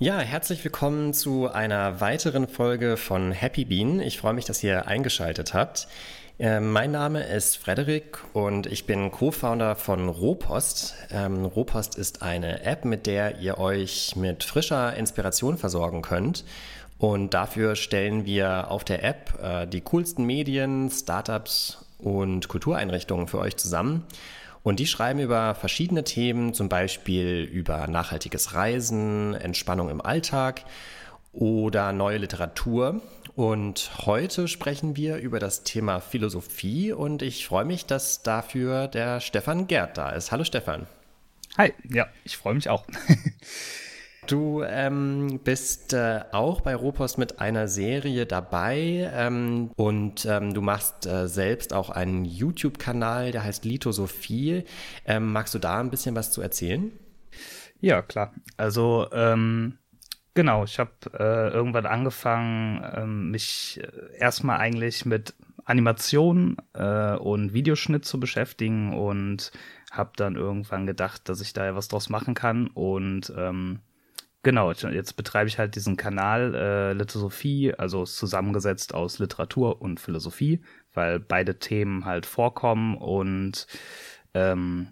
Ja, herzlich willkommen zu einer weiteren Folge von Happy Bean. Ich freue mich, dass ihr eingeschaltet habt. Äh, mein Name ist Frederik und ich bin Co-Founder von Rohpost. Ähm, Rohpost ist eine App, mit der ihr euch mit frischer Inspiration versorgen könnt. Und dafür stellen wir auf der App äh, die coolsten Medien, Startups und Kultureinrichtungen für euch zusammen. Und die schreiben über verschiedene Themen, zum Beispiel über nachhaltiges Reisen, Entspannung im Alltag oder neue Literatur. Und heute sprechen wir über das Thema Philosophie und ich freue mich, dass dafür der Stefan Gerd da ist. Hallo Stefan. Hi, ja, ich freue mich auch. Du ähm, bist äh, auch bei Ropost mit einer Serie dabei ähm, und ähm, du machst äh, selbst auch einen YouTube-Kanal, der heißt Lithosophie. Ähm, magst du da ein bisschen was zu erzählen? Ja, klar. Also ähm, genau, ich habe äh, irgendwann angefangen, ähm, mich äh, erstmal eigentlich mit Animation äh, und Videoschnitt zu beschäftigen und habe dann irgendwann gedacht, dass ich da ja was draus machen kann und ähm, Genau, jetzt betreibe ich halt diesen Kanal äh, Lithosophie, also zusammengesetzt aus Literatur und Philosophie, weil beide Themen halt vorkommen und ähm,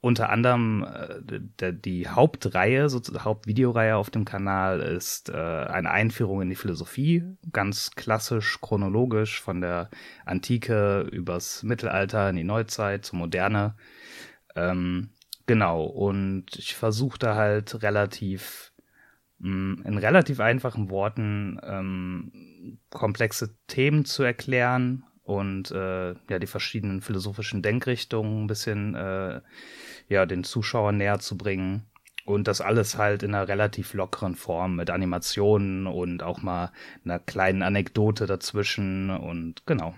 unter anderem äh, die Hauptreihe, so, Hauptvideoreihe auf dem Kanal ist äh, eine Einführung in die Philosophie, ganz klassisch, chronologisch von der Antike übers Mittelalter in die Neuzeit zur Moderne. Ähm, Genau, und ich versuche da halt relativ, mh, mm, in relativ einfachen Worten ähm, komplexe Themen zu erklären und äh, ja, die verschiedenen philosophischen Denkrichtungen ein bisschen äh, ja, den Zuschauern näher zu bringen. Und das alles halt in einer relativ lockeren Form mit Animationen und auch mal einer kleinen Anekdote dazwischen und genau.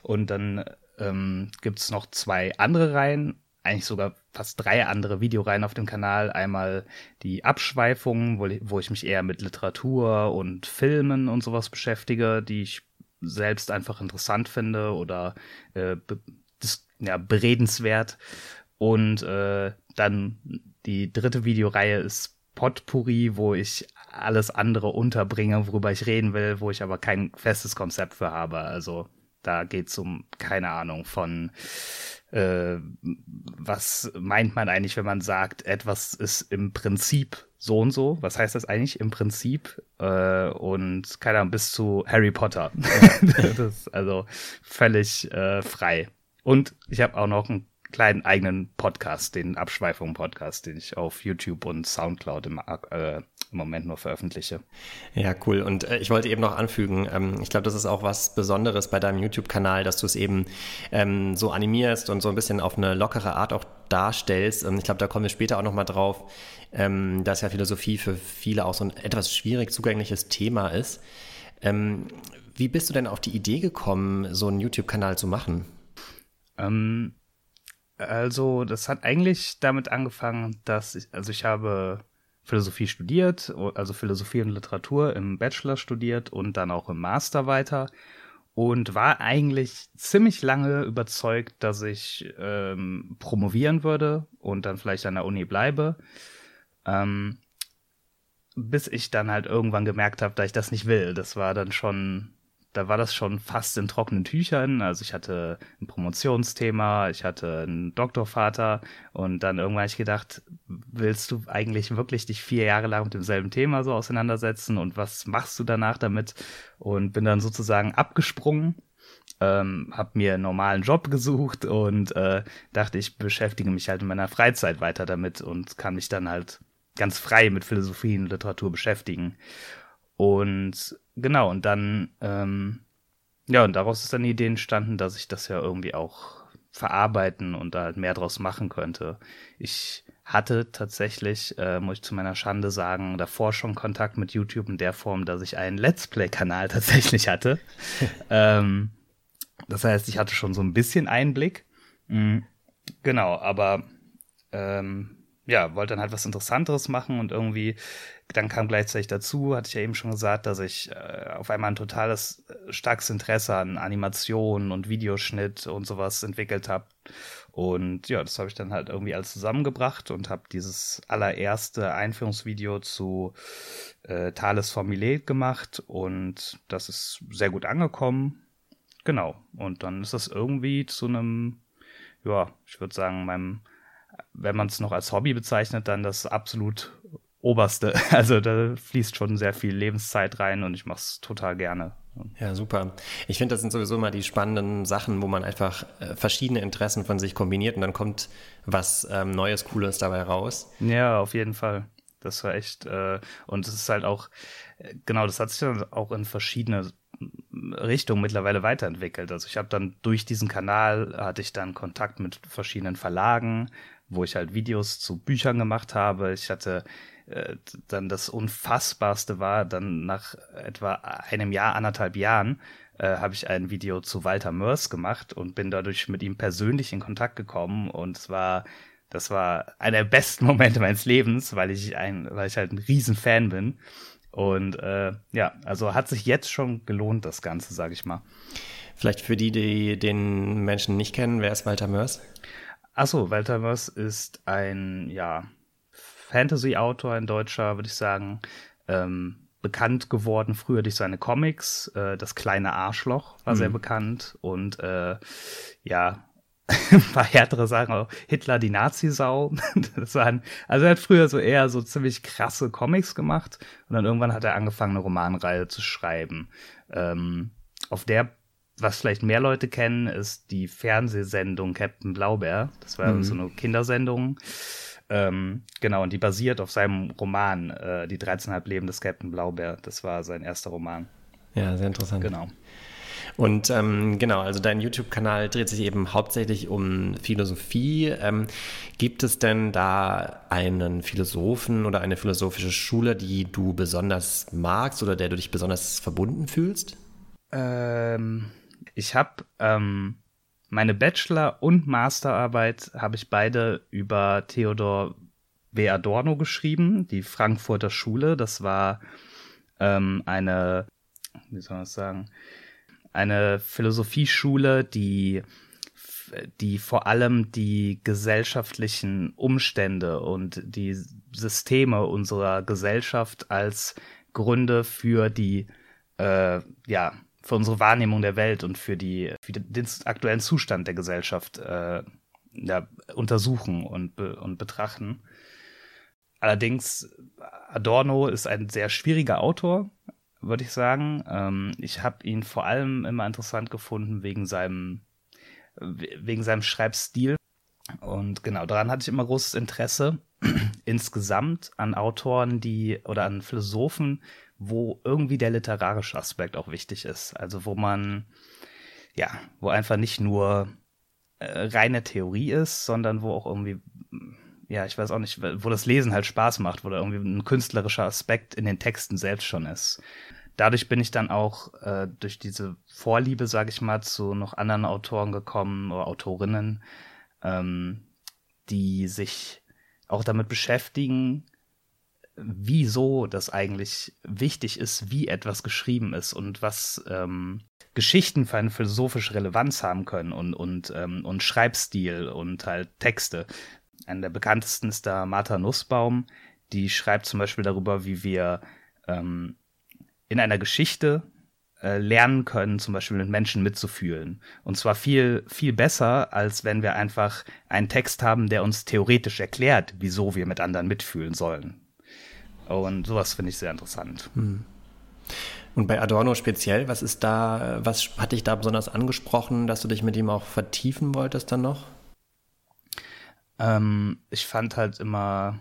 Und dann ähm, gibt es noch zwei andere Reihen eigentlich sogar fast drei andere Videoreihen auf dem Kanal. Einmal die Abschweifungen, wo, wo ich mich eher mit Literatur und Filmen und sowas beschäftige, die ich selbst einfach interessant finde oder äh, das, ja, beredenswert. Und äh, dann die dritte Videoreihe ist Potpourri, wo ich alles andere unterbringe, worüber ich reden will, wo ich aber kein festes Konzept für habe. Also da geht's um, keine Ahnung, von äh, was meint man eigentlich, wenn man sagt, etwas ist im Prinzip so und so? Was heißt das eigentlich im Prinzip? Äh, und keine Ahnung, bis zu Harry Potter. das ist also völlig äh, frei. Und ich habe auch noch einen kleinen eigenen Podcast, den Abschweifungen-Podcast, den ich auf YouTube und Soundcloud im, äh, im Moment nur veröffentliche. Ja, cool. Und äh, ich wollte eben noch anfügen, ähm, ich glaube, das ist auch was Besonderes bei deinem YouTube-Kanal, dass du es eben ähm, so animierst und so ein bisschen auf eine lockere Art auch darstellst. Und ich glaube, da kommen wir später auch nochmal drauf, ähm, dass ja Philosophie für viele auch so ein etwas schwierig zugängliches Thema ist. Ähm, wie bist du denn auf die Idee gekommen, so einen YouTube-Kanal zu machen? Ähm, also, das hat eigentlich damit angefangen, dass ich, also ich habe Philosophie studiert, also Philosophie und Literatur im Bachelor studiert und dann auch im Master weiter und war eigentlich ziemlich lange überzeugt, dass ich ähm, promovieren würde und dann vielleicht an der Uni bleibe. Ähm, bis ich dann halt irgendwann gemerkt habe, dass ich das nicht will. Das war dann schon da war das schon fast in trockenen Tüchern. Also ich hatte ein Promotionsthema, ich hatte einen Doktorvater und dann irgendwann habe ich gedacht, willst du eigentlich wirklich dich vier Jahre lang mit demselben Thema so auseinandersetzen und was machst du danach damit? Und bin dann sozusagen abgesprungen. Ähm, hab mir einen normalen Job gesucht und äh, dachte, ich beschäftige mich halt in meiner Freizeit weiter damit und kann mich dann halt ganz frei mit Philosophie und Literatur beschäftigen. Und genau, und dann, ähm, ja, und daraus ist dann die Idee entstanden, dass ich das ja irgendwie auch verarbeiten und da halt mehr draus machen könnte. Ich hatte tatsächlich, äh, muss ich zu meiner Schande sagen, davor schon Kontakt mit YouTube in der Form, dass ich einen Let's Play-Kanal tatsächlich hatte. ähm, das heißt, ich hatte schon so ein bisschen Einblick. Mhm. Genau, aber ähm, ja, wollte dann halt was Interessanteres machen und irgendwie, dann kam gleichzeitig dazu, hatte ich ja eben schon gesagt, dass ich äh, auf einmal ein totales, äh, starkes Interesse an Animation und Videoschnitt und sowas entwickelt habe. Und ja, das habe ich dann halt irgendwie alles zusammengebracht und habe dieses allererste Einführungsvideo zu äh, Thales Formulet gemacht und das ist sehr gut angekommen. Genau. Und dann ist das irgendwie zu einem, ja, ich würde sagen, meinem wenn man es noch als Hobby bezeichnet, dann das absolut oberste. Also da fließt schon sehr viel Lebenszeit rein und ich mache es total gerne. Ja, super. Ich finde, das sind sowieso immer die spannenden Sachen, wo man einfach äh, verschiedene Interessen von sich kombiniert und dann kommt was ähm, Neues, Cooles dabei raus. Ja, auf jeden Fall. Das war echt, äh, und es ist halt auch, äh, genau, das hat sich dann auch in verschiedene Richtungen mittlerweile weiterentwickelt. Also ich habe dann durch diesen Kanal hatte ich dann Kontakt mit verschiedenen Verlagen, wo ich halt Videos zu Büchern gemacht habe. Ich hatte äh, dann das Unfassbarste war, dann nach etwa einem Jahr, anderthalb Jahren, äh, habe ich ein Video zu Walter Mörs gemacht und bin dadurch mit ihm persönlich in Kontakt gekommen und es war das war einer der besten Momente meines Lebens, weil ich ein, weil ich halt ein Riesenfan bin. Und äh, ja, also hat sich jetzt schon gelohnt, das Ganze, sage ich mal. Vielleicht für die, die den Menschen nicht kennen, wer ist Walter Mörs? Achso, Walter Mörs ist ein, ja, Fantasy-Autor, ein Deutscher, würde ich sagen. Ähm, bekannt geworden früher durch seine Comics. Äh, das kleine Arschloch war mhm. sehr bekannt. Und äh, ja, ein paar härtere Sachen auch. Hitler, die Nazi-Sau. das waren, also er hat früher so eher so ziemlich krasse Comics gemacht. Und dann irgendwann hat er angefangen, eine Romanreihe zu schreiben. Ähm, auf der was vielleicht mehr Leute kennen, ist die Fernsehsendung Captain Blaubeer. Das war mhm. so eine Kindersendung. Ähm, genau, und die basiert auf seinem Roman, äh, Die 13,5 Leben des Captain Blaubeer. Das war sein erster Roman. Ja, sehr interessant. Genau. Und ähm, genau, also dein YouTube-Kanal dreht sich eben hauptsächlich um Philosophie. Ähm, gibt es denn da einen Philosophen oder eine philosophische Schule, die du besonders magst oder der du dich besonders verbunden fühlst? Ähm, ich habe ähm, meine Bachelor- und Masterarbeit habe ich beide über Theodor W. Adorno geschrieben, die Frankfurter Schule. Das war ähm, eine, wie soll man das sagen, eine Philosophieschule, die die vor allem die gesellschaftlichen Umstände und die Systeme unserer Gesellschaft als Gründe für die äh, ja für unsere Wahrnehmung der Welt und für, die, für den aktuellen Zustand der Gesellschaft äh, ja, untersuchen und, be und betrachten. Allerdings, Adorno ist ein sehr schwieriger Autor, würde ich sagen. Ähm, ich habe ihn vor allem immer interessant gefunden wegen seinem, wegen seinem Schreibstil. Und genau, daran hatte ich immer großes Interesse insgesamt an Autoren, die oder an Philosophen, wo irgendwie der literarische Aspekt auch wichtig ist. Also wo man, ja, wo einfach nicht nur äh, reine Theorie ist, sondern wo auch irgendwie, ja, ich weiß auch nicht, wo das Lesen halt Spaß macht, wo da irgendwie ein künstlerischer Aspekt in den Texten selbst schon ist. Dadurch bin ich dann auch äh, durch diese Vorliebe, sage ich mal, zu noch anderen Autoren gekommen oder Autorinnen, ähm, die sich auch damit beschäftigen, wieso das eigentlich wichtig ist, wie etwas geschrieben ist und was ähm, Geschichten für eine philosophische Relevanz haben können und, und, ähm, und Schreibstil und halt Texte. Einer der bekanntesten ist da Martha Nussbaum, die schreibt zum Beispiel darüber, wie wir ähm, in einer Geschichte äh, lernen können, zum Beispiel mit Menschen mitzufühlen. Und zwar viel, viel besser, als wenn wir einfach einen Text haben, der uns theoretisch erklärt, wieso wir mit anderen mitfühlen sollen. Und sowas finde ich sehr interessant. Hm. Und bei Adorno speziell, was ist da, was hat dich da besonders angesprochen, dass du dich mit ihm auch vertiefen wolltest dann noch? Ähm, ich fand halt immer,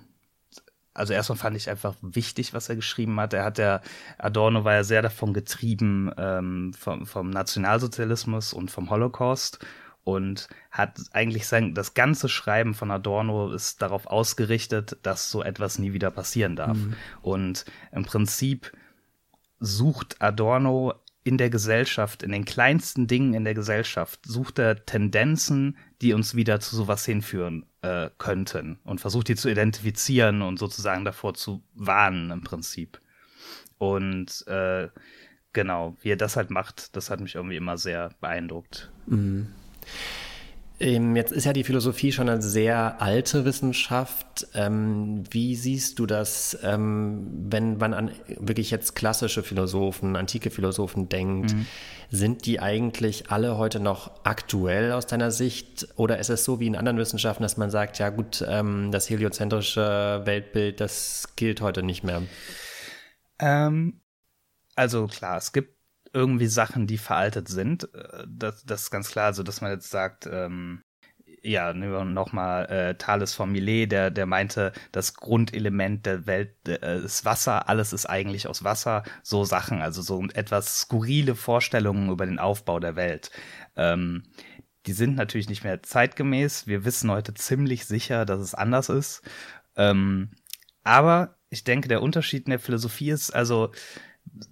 also erstmal fand ich einfach wichtig, was er geschrieben hat. Er hat ja, Adorno war ja sehr davon getrieben ähm, vom, vom Nationalsozialismus und vom Holocaust und hat eigentlich sein, das ganze Schreiben von Adorno ist darauf ausgerichtet, dass so etwas nie wieder passieren darf. Mhm. Und im Prinzip sucht Adorno in der Gesellschaft, in den kleinsten Dingen in der Gesellschaft, sucht er Tendenzen, die uns wieder zu sowas hinführen äh, könnten und versucht die zu identifizieren und sozusagen davor zu warnen im Prinzip. Und äh, genau, wie er das halt macht, das hat mich irgendwie immer sehr beeindruckt. Mhm. Ähm, jetzt ist ja die Philosophie schon eine sehr alte Wissenschaft. Ähm, wie siehst du das, ähm, wenn man an wirklich jetzt klassische Philosophen, antike Philosophen denkt? Mhm. Sind die eigentlich alle heute noch aktuell aus deiner Sicht? Oder ist es so wie in anderen Wissenschaften, dass man sagt, ja gut, das heliozentrische Weltbild, das gilt heute nicht mehr? Ähm, also klar, es gibt irgendwie Sachen, die veraltet sind. Äh, das, das ist ganz klar, also dass man jetzt sagt, ähm, ja, nochmal äh, Thales von Millet, der, der meinte, das Grundelement der Welt äh, ist Wasser, alles ist eigentlich aus Wasser, so Sachen, also so etwas skurrile Vorstellungen über den Aufbau der Welt. Ähm, die sind natürlich nicht mehr zeitgemäß. Wir wissen heute ziemlich sicher, dass es anders ist. Ähm, aber ich denke, der Unterschied in der Philosophie ist, also,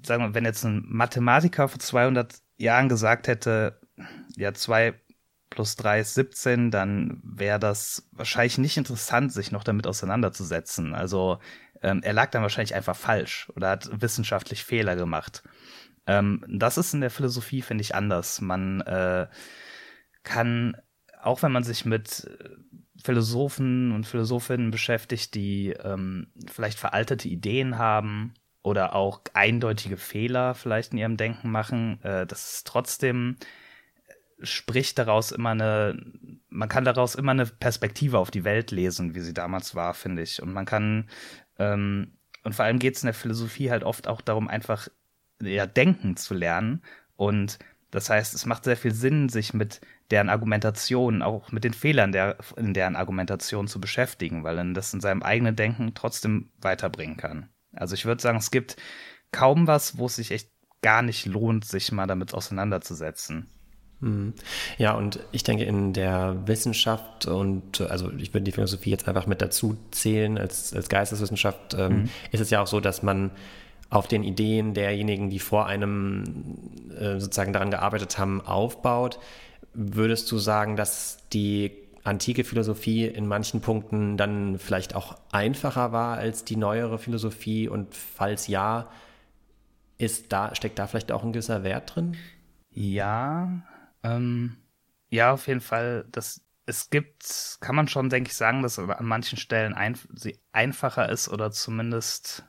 sagen wir, wenn jetzt ein Mathematiker vor 200 Jahren gesagt hätte, ja, zwei plus drei ist 17, dann wäre das wahrscheinlich nicht interessant, sich noch damit auseinanderzusetzen. Also ähm, er lag dann wahrscheinlich einfach falsch oder hat wissenschaftlich Fehler gemacht. Ähm, das ist in der Philosophie, finde ich, anders. Man äh, kann, auch wenn man sich mit äh, Philosophen und Philosophinnen beschäftigt, die ähm, vielleicht veraltete Ideen haben oder auch eindeutige Fehler vielleicht in ihrem Denken machen, äh, das ist trotzdem äh, spricht daraus immer eine, man kann daraus immer eine Perspektive auf die Welt lesen, wie sie damals war, finde ich. Und man kann, ähm, und vor allem geht es in der Philosophie halt oft auch darum, einfach ja, denken zu lernen. Und das heißt, es macht sehr viel Sinn, sich mit deren Argumentation, auch mit den Fehlern der, in deren Argumentation zu beschäftigen, weil dann das in seinem eigenen Denken trotzdem weiterbringen kann. Also ich würde sagen, es gibt kaum was, wo es sich echt gar nicht lohnt, sich mal damit auseinanderzusetzen. Hm. Ja, und ich denke, in der Wissenschaft und also ich würde die Philosophie jetzt einfach mit dazu zählen als, als Geisteswissenschaft, ähm, mhm. ist es ja auch so, dass man auf den Ideen derjenigen, die vor einem äh, sozusagen daran gearbeitet haben, aufbaut. Würdest du sagen, dass die antike Philosophie in manchen Punkten dann vielleicht auch einfacher war als die neuere Philosophie? Und falls ja, ist da, steckt da vielleicht auch ein gewisser Wert drin? Ja, ähm, ja, auf jeden Fall. Das, es gibt, kann man schon, denke ich, sagen, dass an manchen Stellen ein, sie einfacher ist oder zumindest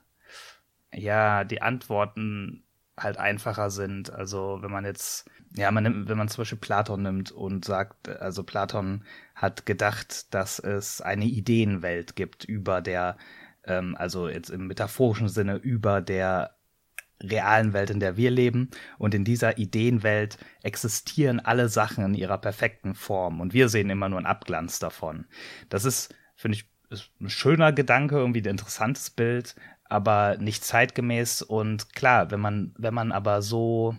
ja die Antworten halt einfacher sind. Also wenn man jetzt, ja, man nimmt, wenn man zum Beispiel Platon nimmt und sagt, also Platon hat gedacht, dass es eine Ideenwelt gibt über der, ähm, also jetzt im metaphorischen Sinne über der realen Welt, in der wir leben. Und in dieser Ideenwelt existieren alle Sachen in ihrer perfekten Form. Und wir sehen immer nur einen Abglanz davon. Das ist, finde ich, ist ein schöner Gedanke, irgendwie ein interessantes Bild, aber nicht zeitgemäß. Und klar, wenn man, wenn man aber so,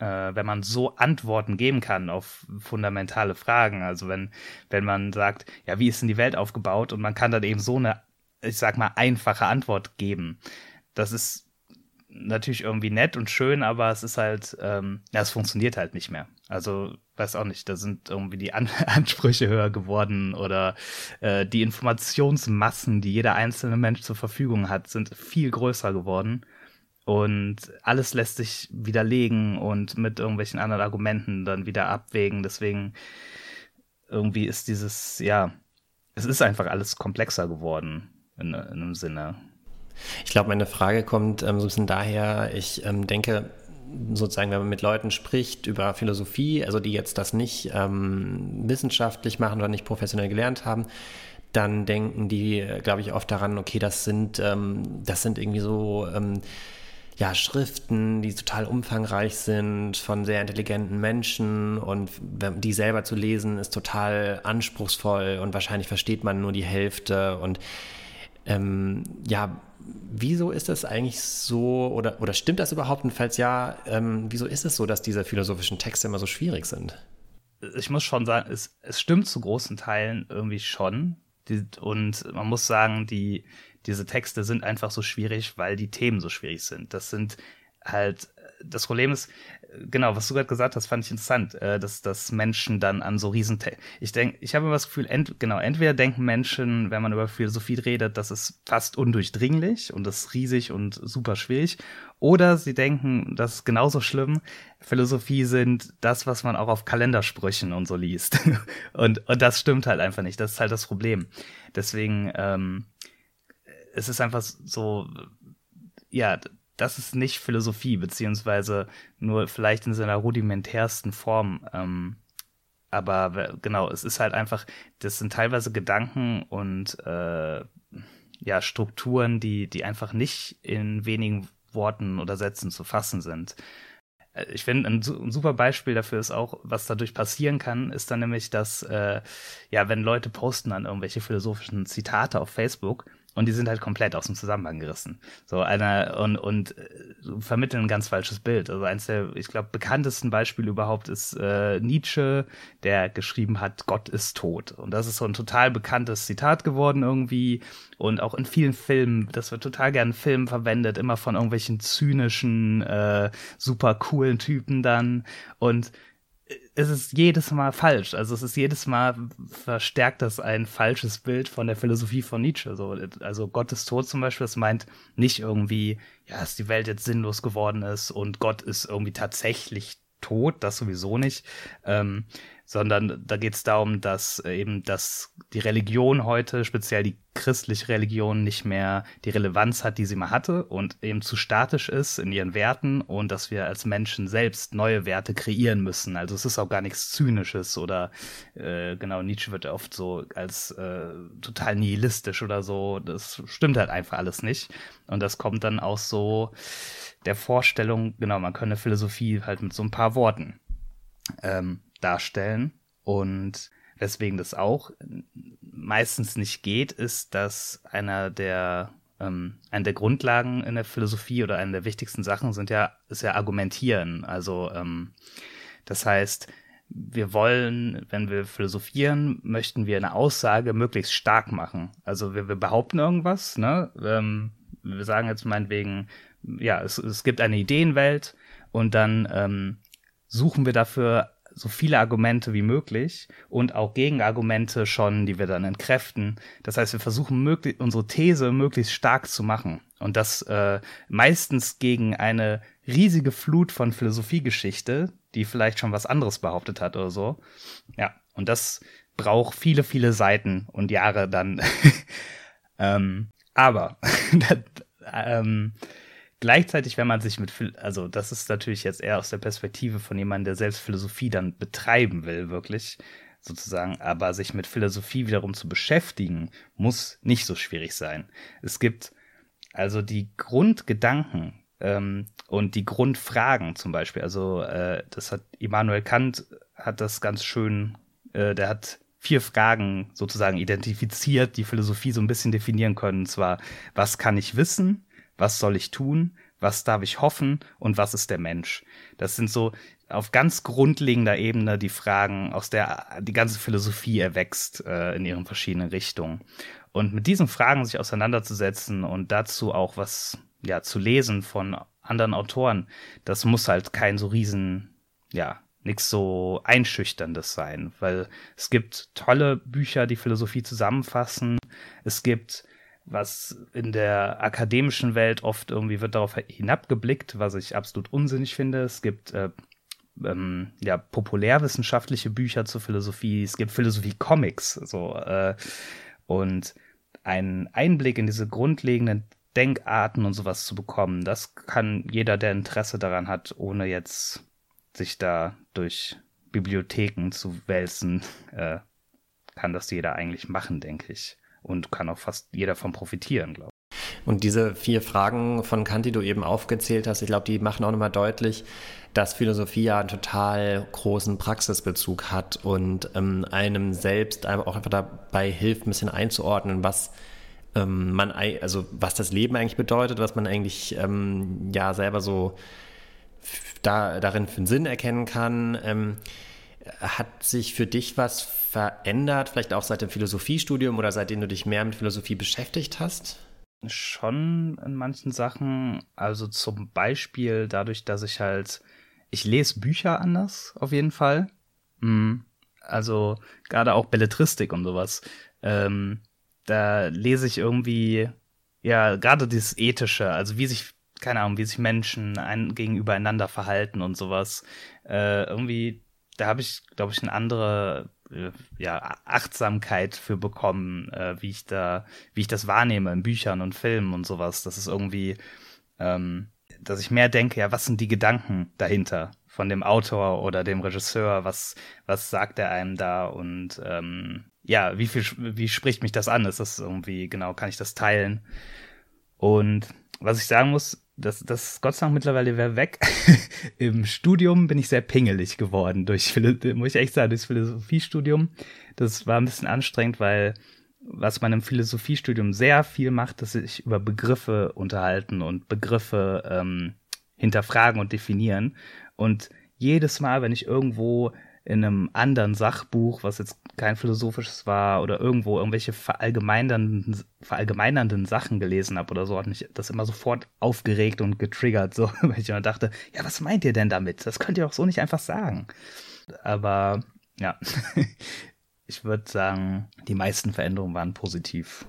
äh, wenn man so Antworten geben kann auf fundamentale Fragen, also wenn, wenn man sagt, ja, wie ist denn die Welt aufgebaut und man kann dann eben so eine, ich sag mal, einfache Antwort geben. Das ist natürlich irgendwie nett und schön, aber es ist halt, ähm, ja, es funktioniert halt nicht mehr. Also, weiß auch nicht, da sind irgendwie die An Ansprüche höher geworden oder äh, die Informationsmassen, die jeder einzelne Mensch zur Verfügung hat, sind viel größer geworden. Und alles lässt sich widerlegen und mit irgendwelchen anderen Argumenten dann wieder abwägen. Deswegen irgendwie ist dieses, ja, es ist einfach alles komplexer geworden in, in einem Sinne. Ich glaube, meine Frage kommt ähm, so ein bisschen daher, ich ähm, denke, sozusagen, wenn man mit Leuten spricht über Philosophie, also die jetzt das nicht ähm, wissenschaftlich machen oder nicht professionell gelernt haben, dann denken die, äh, glaube ich, oft daran, okay, das sind, ähm, das sind irgendwie so ähm, ja, Schriften, die total umfangreich sind von sehr intelligenten Menschen und die selber zu lesen ist total anspruchsvoll und wahrscheinlich versteht man nur die Hälfte und ähm, ja, wieso ist das eigentlich so oder, oder stimmt das überhaupt? Und falls ja, ähm, wieso ist es so, dass diese philosophischen Texte immer so schwierig sind? Ich muss schon sagen, es, es stimmt zu großen Teilen irgendwie schon. Die, und man muss sagen, die, diese Texte sind einfach so schwierig, weil die Themen so schwierig sind. Das sind halt das Problem ist, genau, was du gerade gesagt hast, fand ich interessant, äh, dass, dass Menschen dann an so riesen, ich denke, ich habe immer das Gefühl, ent, genau, entweder denken Menschen, wenn man über Philosophie redet, das ist fast undurchdringlich und das ist riesig und super schwierig, oder sie denken, das ist genauso schlimm, Philosophie sind das, was man auch auf Kalendersprüchen und so liest. und, und das stimmt halt einfach nicht, das ist halt das Problem. Deswegen, ähm, es ist einfach so, ja, das ist nicht Philosophie, beziehungsweise nur vielleicht in seiner rudimentärsten Form. Ähm, aber genau, es ist halt einfach, das sind teilweise Gedanken und äh, ja, Strukturen, die, die einfach nicht in wenigen Worten oder Sätzen zu fassen sind. Äh, ich finde, ein, ein, super Beispiel dafür ist auch, was dadurch passieren kann, ist dann nämlich, dass, äh, ja, wenn Leute posten dann irgendwelche philosophischen Zitate auf Facebook, und die sind halt komplett aus dem Zusammenhang gerissen. So einer und, und äh, vermitteln ein ganz falsches Bild. Also eins der, ich glaube, bekanntesten Beispiele überhaupt ist äh, Nietzsche, der geschrieben hat, Gott ist tot. Und das ist so ein total bekanntes Zitat geworden irgendwie. Und auch in vielen Filmen, das wird total gern in Filmen verwendet, immer von irgendwelchen zynischen, äh, super coolen Typen dann. Und es ist jedes Mal falsch. Also es ist jedes Mal verstärkt das ein falsches Bild von der Philosophie von Nietzsche. So, also Gottes Tod zum Beispiel, das meint nicht irgendwie, ja, dass die Welt jetzt sinnlos geworden ist und Gott ist irgendwie tatsächlich tot, das sowieso nicht, ähm, sondern da geht es darum, dass äh, eben dass die Religion heute, speziell die christliche Religion, nicht mehr die Relevanz hat, die sie mal hatte und eben zu statisch ist in ihren Werten und dass wir als Menschen selbst neue Werte kreieren müssen. Also es ist auch gar nichts Zynisches oder äh, genau, Nietzsche wird oft so als äh, total nihilistisch oder so. Das stimmt halt einfach alles nicht. Und das kommt dann auch so der Vorstellung, genau, man könne Philosophie halt mit so ein paar Worten ähm, darstellen. Und weswegen das auch meistens nicht geht, ist, dass einer der ähm, eine der Grundlagen in der Philosophie oder eine der wichtigsten Sachen sind ja, ist ja Argumentieren. Also ähm, das heißt, wir wollen, wenn wir philosophieren, möchten wir eine Aussage möglichst stark machen. Also wir, wir behaupten irgendwas, ne? Ähm, wir sagen jetzt meinetwegen, ja, es, es gibt eine Ideenwelt und dann ähm, suchen wir dafür so viele Argumente wie möglich und auch Gegenargumente schon, die wir dann entkräften. Das heißt, wir versuchen möglich, unsere These möglichst stark zu machen und das äh, meistens gegen eine riesige Flut von Philosophiegeschichte, die vielleicht schon was anderes behauptet hat oder so. Ja, und das braucht viele, viele Seiten und Jahre dann. ähm, aber ähm, Gleichzeitig, wenn man sich mit, also das ist natürlich jetzt eher aus der Perspektive von jemandem, der selbst Philosophie dann betreiben will, wirklich sozusagen, aber sich mit Philosophie wiederum zu beschäftigen, muss nicht so schwierig sein. Es gibt also die Grundgedanken ähm, und die Grundfragen zum Beispiel, also äh, das hat Immanuel Kant hat das ganz schön, äh, der hat vier Fragen sozusagen identifiziert, die Philosophie so ein bisschen definieren können. Und zwar, was kann ich wissen? Was soll ich tun, was darf ich hoffen und was ist der Mensch. Das sind so auf ganz grundlegender Ebene die Fragen, aus der die ganze Philosophie erwächst äh, in ihren verschiedenen Richtungen. Und mit diesen Fragen sich auseinanderzusetzen und dazu auch was ja zu lesen von anderen Autoren, das muss halt kein so riesen ja nichts so einschüchterndes sein, weil es gibt tolle Bücher, die Philosophie zusammenfassen. Es gibt was in der akademischen Welt oft irgendwie wird darauf hinabgeblickt, was ich absolut unsinnig finde. Es gibt äh, ähm, ja populärwissenschaftliche Bücher zur Philosophie, es gibt Philosophie-Comics, so äh, und einen Einblick in diese grundlegenden Denkarten und sowas zu bekommen, das kann jeder, der Interesse daran hat, ohne jetzt sich da durch Bibliotheken zu wälzen, äh, kann das jeder eigentlich machen, denke ich und kann auch fast jeder davon profitieren, glaube ich. Und diese vier Fragen von Kant, die du eben aufgezählt hast, ich glaube, die machen auch nochmal deutlich, dass Philosophie ja einen total großen Praxisbezug hat und ähm, einem selbst auch einfach dabei hilft, ein bisschen einzuordnen, was ähm, man, also was das Leben eigentlich bedeutet, was man eigentlich ähm, ja selber so da, darin für einen Sinn erkennen kann. Hat sich für dich was verändert, vielleicht auch seit dem Philosophiestudium oder seitdem du dich mehr mit Philosophie beschäftigt hast? Schon in manchen Sachen. Also zum Beispiel dadurch, dass ich halt, ich lese Bücher anders, auf jeden Fall. Mhm. Also gerade auch Belletristik und sowas. Ähm, da lese ich irgendwie, ja, gerade dieses Ethische, also wie sich, keine Ahnung, wie sich Menschen ein, gegenüber einander verhalten und sowas. Äh, irgendwie, da habe ich, glaube ich, eine andere äh, ja, Achtsamkeit für bekommen, äh, wie ich da, wie ich das wahrnehme in Büchern und Filmen und sowas. Das ist irgendwie, ähm, dass ich mehr denke, ja, was sind die Gedanken dahinter von dem Autor oder dem Regisseur? Was, was sagt er einem da? Und ähm, ja, wie viel, wie spricht mich das an? Ist das irgendwie, genau, kann ich das teilen? Und was ich sagen muss, das, das Gott sei Dank mittlerweile wäre weg. Im Studium bin ich sehr pingelig geworden durch, muss ich echt sagen, durchs Philosophiestudium. Das war ein bisschen anstrengend, weil was man im Philosophiestudium sehr viel macht, dass sich über Begriffe unterhalten und Begriffe ähm, hinterfragen und definieren. Und jedes Mal, wenn ich irgendwo in einem anderen Sachbuch, was jetzt kein philosophisches war oder irgendwo irgendwelche verallgemeinernden, verallgemeinernden Sachen gelesen habe oder so, hat mich das immer sofort aufgeregt und getriggert, so, weil ich immer dachte, ja, was meint ihr denn damit? Das könnt ihr auch so nicht einfach sagen. Aber ja, ich würde sagen, die meisten Veränderungen waren positiv.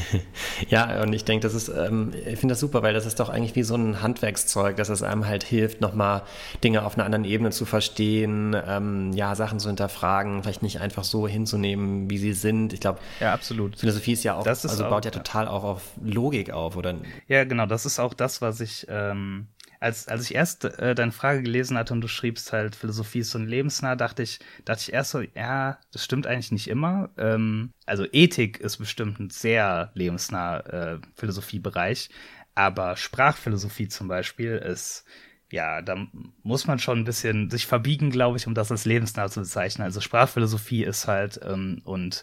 ja, und ich denke, das ist, ähm, ich finde das super, weil das ist doch eigentlich wie so ein Handwerkszeug, dass es einem halt hilft, nochmal Dinge auf einer anderen Ebene zu verstehen, ähm, ja, Sachen zu hinterfragen, vielleicht nicht einfach so hinzunehmen, wie sie sind. Ich glaube, ja, absolut. Philosophie ist ja auch, ist also auch, baut ja total auch auf Logik auf, oder? Ja, genau, das ist auch das, was ich ähm, als, als ich erst äh, deine Frage gelesen hatte und du schriebst halt, Philosophie ist so ein lebensnah, dachte ich, dachte ich erst so, ja, das stimmt eigentlich nicht immer. Ähm, also Ethik ist bestimmt ein sehr lebensnah äh, Philosophiebereich, aber Sprachphilosophie zum Beispiel ist, ja, da muss man schon ein bisschen sich verbiegen, glaube ich, um das als lebensnah zu bezeichnen. Also Sprachphilosophie ist halt ähm, und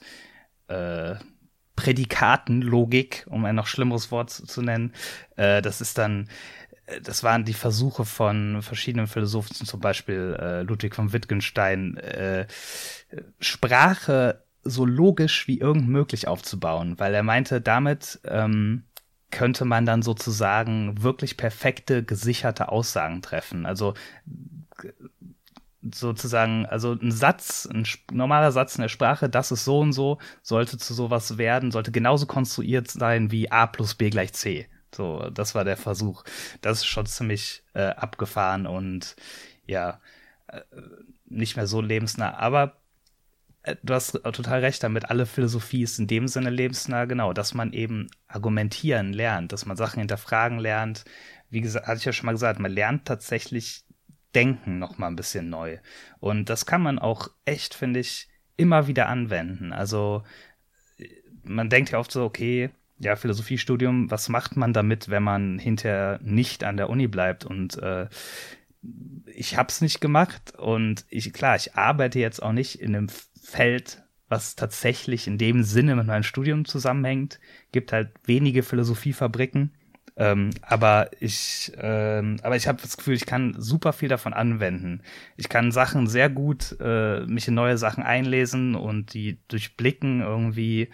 äh, Prädikatenlogik, um ein noch schlimmeres Wort zu, zu nennen, äh, das ist dann das waren die Versuche von verschiedenen Philosophen, zum Beispiel äh, Ludwig von Wittgenstein, äh, Sprache so logisch wie irgend möglich aufzubauen, weil er meinte, damit ähm, könnte man dann sozusagen wirklich perfekte, gesicherte Aussagen treffen. Also sozusagen, also ein Satz, ein normaler Satz in der Sprache, das ist so und so, sollte zu sowas werden, sollte genauso konstruiert sein wie a plus b gleich c. So, das war der Versuch. Das ist schon ziemlich äh, abgefahren und ja, äh, nicht mehr so lebensnah. Aber äh, du hast total recht damit. Alle Philosophie ist in dem Sinne lebensnah, genau, dass man eben argumentieren lernt, dass man Sachen hinterfragen lernt. Wie gesagt, hatte ich ja schon mal gesagt, man lernt tatsächlich denken noch mal ein bisschen neu. Und das kann man auch echt, finde ich, immer wieder anwenden. Also man denkt ja oft so, okay, ja, Philosophiestudium, was macht man damit, wenn man hinterher nicht an der Uni bleibt? Und äh, ich habe es nicht gemacht und ich, klar, ich arbeite jetzt auch nicht in einem Feld, was tatsächlich in dem Sinne mit meinem Studium zusammenhängt. Gibt halt wenige Philosophiefabriken. Ähm, aber ich, ähm, aber ich habe das Gefühl, ich kann super viel davon anwenden. Ich kann Sachen sehr gut, äh, mich in neue Sachen einlesen und die durchblicken irgendwie.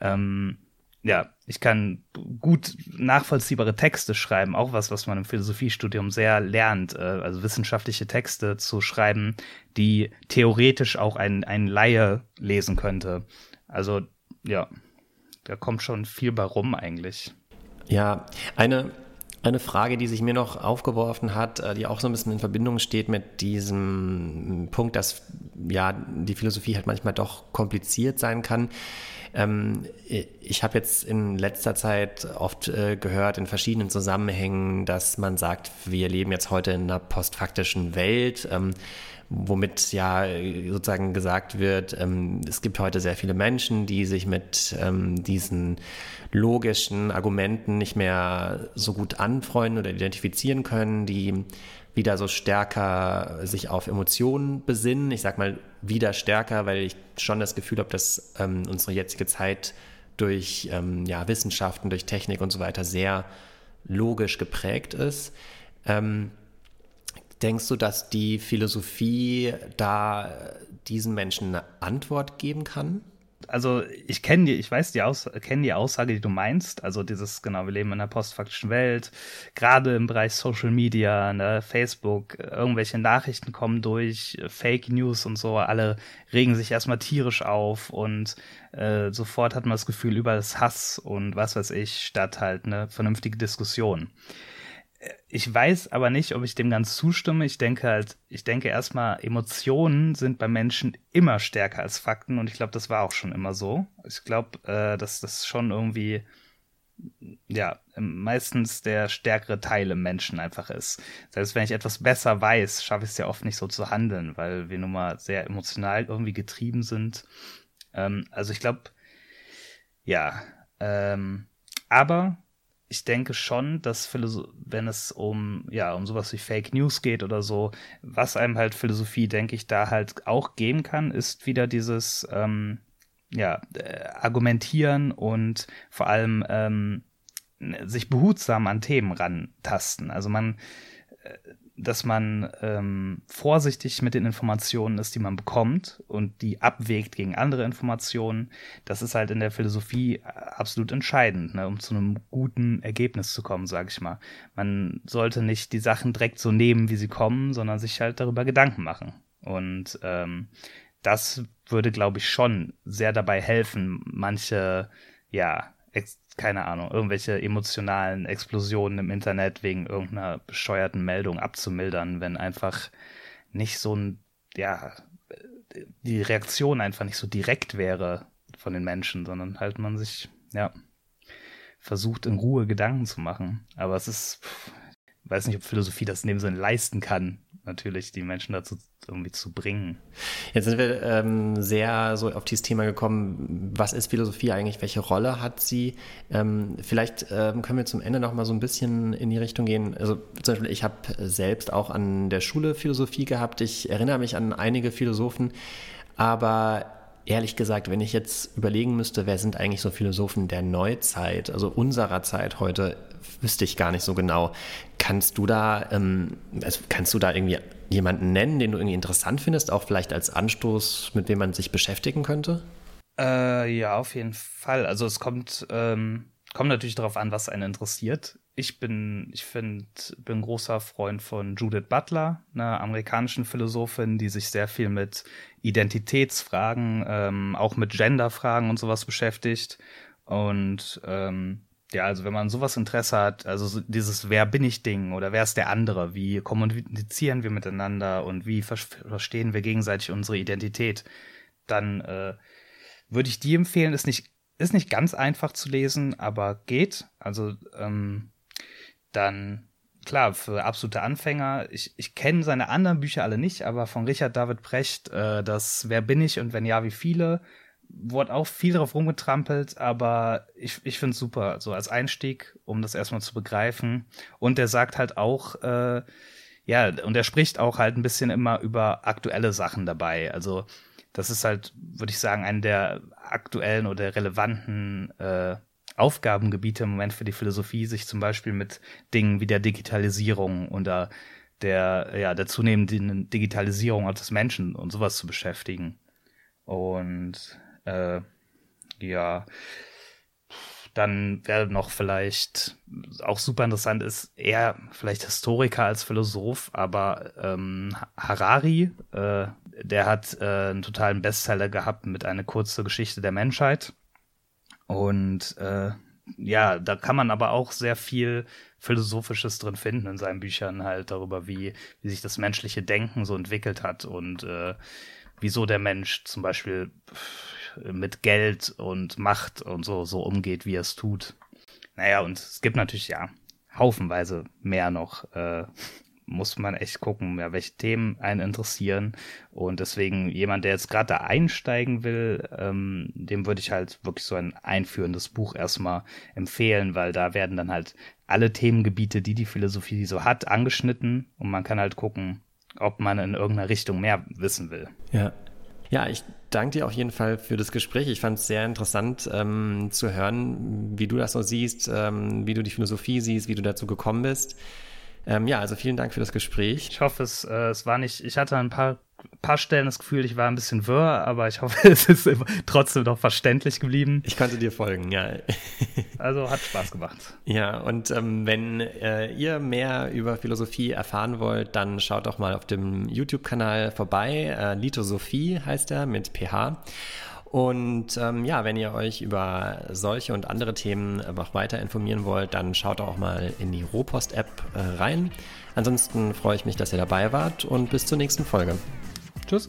Ähm, ja, ich kann gut nachvollziehbare Texte schreiben, auch was, was man im Philosophiestudium sehr lernt, äh, also wissenschaftliche Texte zu schreiben, die theoretisch auch ein, ein Laie lesen könnte. Also, ja, da kommt schon viel bei rum eigentlich. Ja, eine, eine Frage, die sich mir noch aufgeworfen hat, äh, die auch so ein bisschen in Verbindung steht mit diesem Punkt, dass ja die Philosophie halt manchmal doch kompliziert sein kann. Ähm, ich habe jetzt in letzter Zeit oft äh, gehört in verschiedenen Zusammenhängen, dass man sagt, wir leben jetzt heute in einer postfaktischen Welt. Womit ja sozusagen gesagt wird, ähm, es gibt heute sehr viele Menschen, die sich mit ähm, diesen logischen Argumenten nicht mehr so gut anfreunden oder identifizieren können, die wieder so stärker sich auf Emotionen besinnen. Ich sag mal wieder stärker, weil ich schon das Gefühl habe, dass ähm, unsere jetzige Zeit durch ähm, ja, Wissenschaften, durch Technik und so weiter sehr logisch geprägt ist. Ähm, denkst du, dass die Philosophie da diesen Menschen eine Antwort geben kann? also ich kenne die, ich weiß die Aus kenne die Aussage, die du meinst. Also dieses, genau, wir leben in einer postfaktischen Welt, gerade im Bereich Social Media, ne, Facebook, irgendwelche Nachrichten kommen durch, Fake News und so, alle regen sich erstmal tierisch auf und äh, sofort hat man das Gefühl, überall ist Hass und was weiß ich, statt halt eine vernünftige Diskussion ich weiß aber nicht, ob ich dem ganz zustimme. Ich denke halt, ich denke erstmal, Emotionen sind bei Menschen immer stärker als Fakten und ich glaube, das war auch schon immer so. Ich glaube, äh, dass das schon irgendwie, ja, meistens der stärkere Teil im Menschen einfach ist. Selbst wenn ich etwas besser weiß, schaffe ich es ja oft nicht so zu handeln, weil wir nun mal sehr emotional irgendwie getrieben sind. Ähm, also ich glaube, ja, ähm, aber ich denke schon, dass wenn es um, ja, um sowas wie Fake News geht oder so, was einem halt Philosophie, denke ich, da halt auch geben kann, ist wieder dieses, ähm, ja, äh, argumentieren und vor allem ähm, sich behutsam an Themen rantasten. Also man, äh, dass man ähm, vorsichtig mit den Informationen ist, die man bekommt und die abwägt gegen andere Informationen. Das ist halt in der Philosophie äh, absolut entscheidend, ne, um zu einem guten Ergebnis zu kommen, sage ich mal. Man sollte nicht die Sachen direkt so nehmen, wie sie kommen, sondern sich halt darüber Gedanken machen. Und ähm, das würde, glaube ich, schon sehr dabei helfen, manche, ja, keine Ahnung, irgendwelche emotionalen Explosionen im Internet wegen irgendeiner bescheuerten Meldung abzumildern, wenn einfach nicht so ein, ja, die Reaktion einfach nicht so direkt wäre von den Menschen, sondern halt man sich, ja, versucht in Ruhe Gedanken zu machen. Aber es ist, ich weiß nicht, ob Philosophie das in dem Sinne leisten kann, natürlich die Menschen dazu irgendwie zu bringen. Jetzt sind wir ähm, sehr so auf dieses Thema gekommen, was ist Philosophie eigentlich, welche Rolle hat sie? Ähm, vielleicht ähm, können wir zum Ende noch mal so ein bisschen in die Richtung gehen. Also zum Beispiel, ich habe selbst auch an der Schule Philosophie gehabt. Ich erinnere mich an einige Philosophen, aber ehrlich gesagt, wenn ich jetzt überlegen müsste, wer sind eigentlich so Philosophen der Neuzeit, also unserer Zeit heute, wüsste ich gar nicht so genau. Kannst du da, ähm, also kannst du da irgendwie jemanden nennen, den du irgendwie interessant findest, auch vielleicht als Anstoß, mit dem man sich beschäftigen könnte? Äh, ja, auf jeden Fall. Also es kommt, ähm, kommt natürlich darauf an, was einen interessiert. Ich bin, ich finde, bin großer Freund von Judith Butler, einer amerikanischen Philosophin, die sich sehr viel mit Identitätsfragen, ähm, auch mit Genderfragen und sowas beschäftigt. Und ähm, ja, also wenn man sowas Interesse hat, also dieses Wer bin ich Ding oder wer ist der andere, wie kommunizieren wir miteinander und wie verstehen wir gegenseitig unsere Identität, dann äh, würde ich die empfehlen. Ist nicht, ist nicht ganz einfach zu lesen, aber geht. Also ähm, dann klar, für absolute Anfänger, ich, ich kenne seine anderen Bücher alle nicht, aber von Richard David Precht, äh, das Wer bin ich und wenn ja, wie viele, wurde auch viel drauf rumgetrampelt, aber ich, ich finde es super, so als Einstieg, um das erstmal zu begreifen. Und der sagt halt auch, äh, ja, und er spricht auch halt ein bisschen immer über aktuelle Sachen dabei. Also das ist halt, würde ich sagen, eine der aktuellen oder relevanten äh, Aufgabengebiete im Moment für die Philosophie, sich zum Beispiel mit Dingen wie der Digitalisierung oder der, ja, der zunehmenden Digitalisierung des Menschen und sowas zu beschäftigen. Und äh, ja, dann wäre noch vielleicht auch super interessant ist, eher vielleicht Historiker als Philosoph, aber ähm, Harari, äh, der hat äh, einen totalen Bestseller gehabt mit einer kurzen Geschichte der Menschheit. Und äh, ja, da kann man aber auch sehr viel Philosophisches drin finden in seinen Büchern halt darüber, wie, wie sich das menschliche Denken so entwickelt hat und äh, wieso der Mensch zum Beispiel mit Geld und Macht und so, so umgeht, wie er es tut. Naja, und es gibt natürlich, ja, haufenweise mehr noch. Äh, muss man echt gucken, ja, welche Themen einen interessieren. Und deswegen, jemand, der jetzt gerade da einsteigen will, ähm, dem würde ich halt wirklich so ein einführendes Buch erstmal empfehlen, weil da werden dann halt alle Themengebiete, die die Philosophie so hat, angeschnitten und man kann halt gucken, ob man in irgendeiner Richtung mehr wissen will. Ja. Ja, ich danke dir auf jeden Fall für das Gespräch. Ich fand es sehr interessant ähm, zu hören, wie du das so siehst, ähm, wie du die Philosophie siehst, wie du dazu gekommen bist. Ähm, ja, also vielen Dank für das Gespräch. Ich hoffe, es, äh, es war nicht, ich hatte ein paar paar Stellen das Gefühl, ich war ein bisschen wirr, aber ich hoffe, es ist trotzdem noch verständlich geblieben. Ich konnte dir folgen, ja. Also hat Spaß gemacht. Ja, und ähm, wenn äh, ihr mehr über Philosophie erfahren wollt, dann schaut doch mal auf dem YouTube-Kanal vorbei. Äh, Lithosophie heißt er mit PH. Und ähm, ja, wenn ihr euch über solche und andere Themen noch weiter informieren wollt, dann schaut auch mal in die Rohpost-App äh, rein. Ansonsten freue ich mich, dass ihr dabei wart und bis zur nächsten Folge. Tschüss.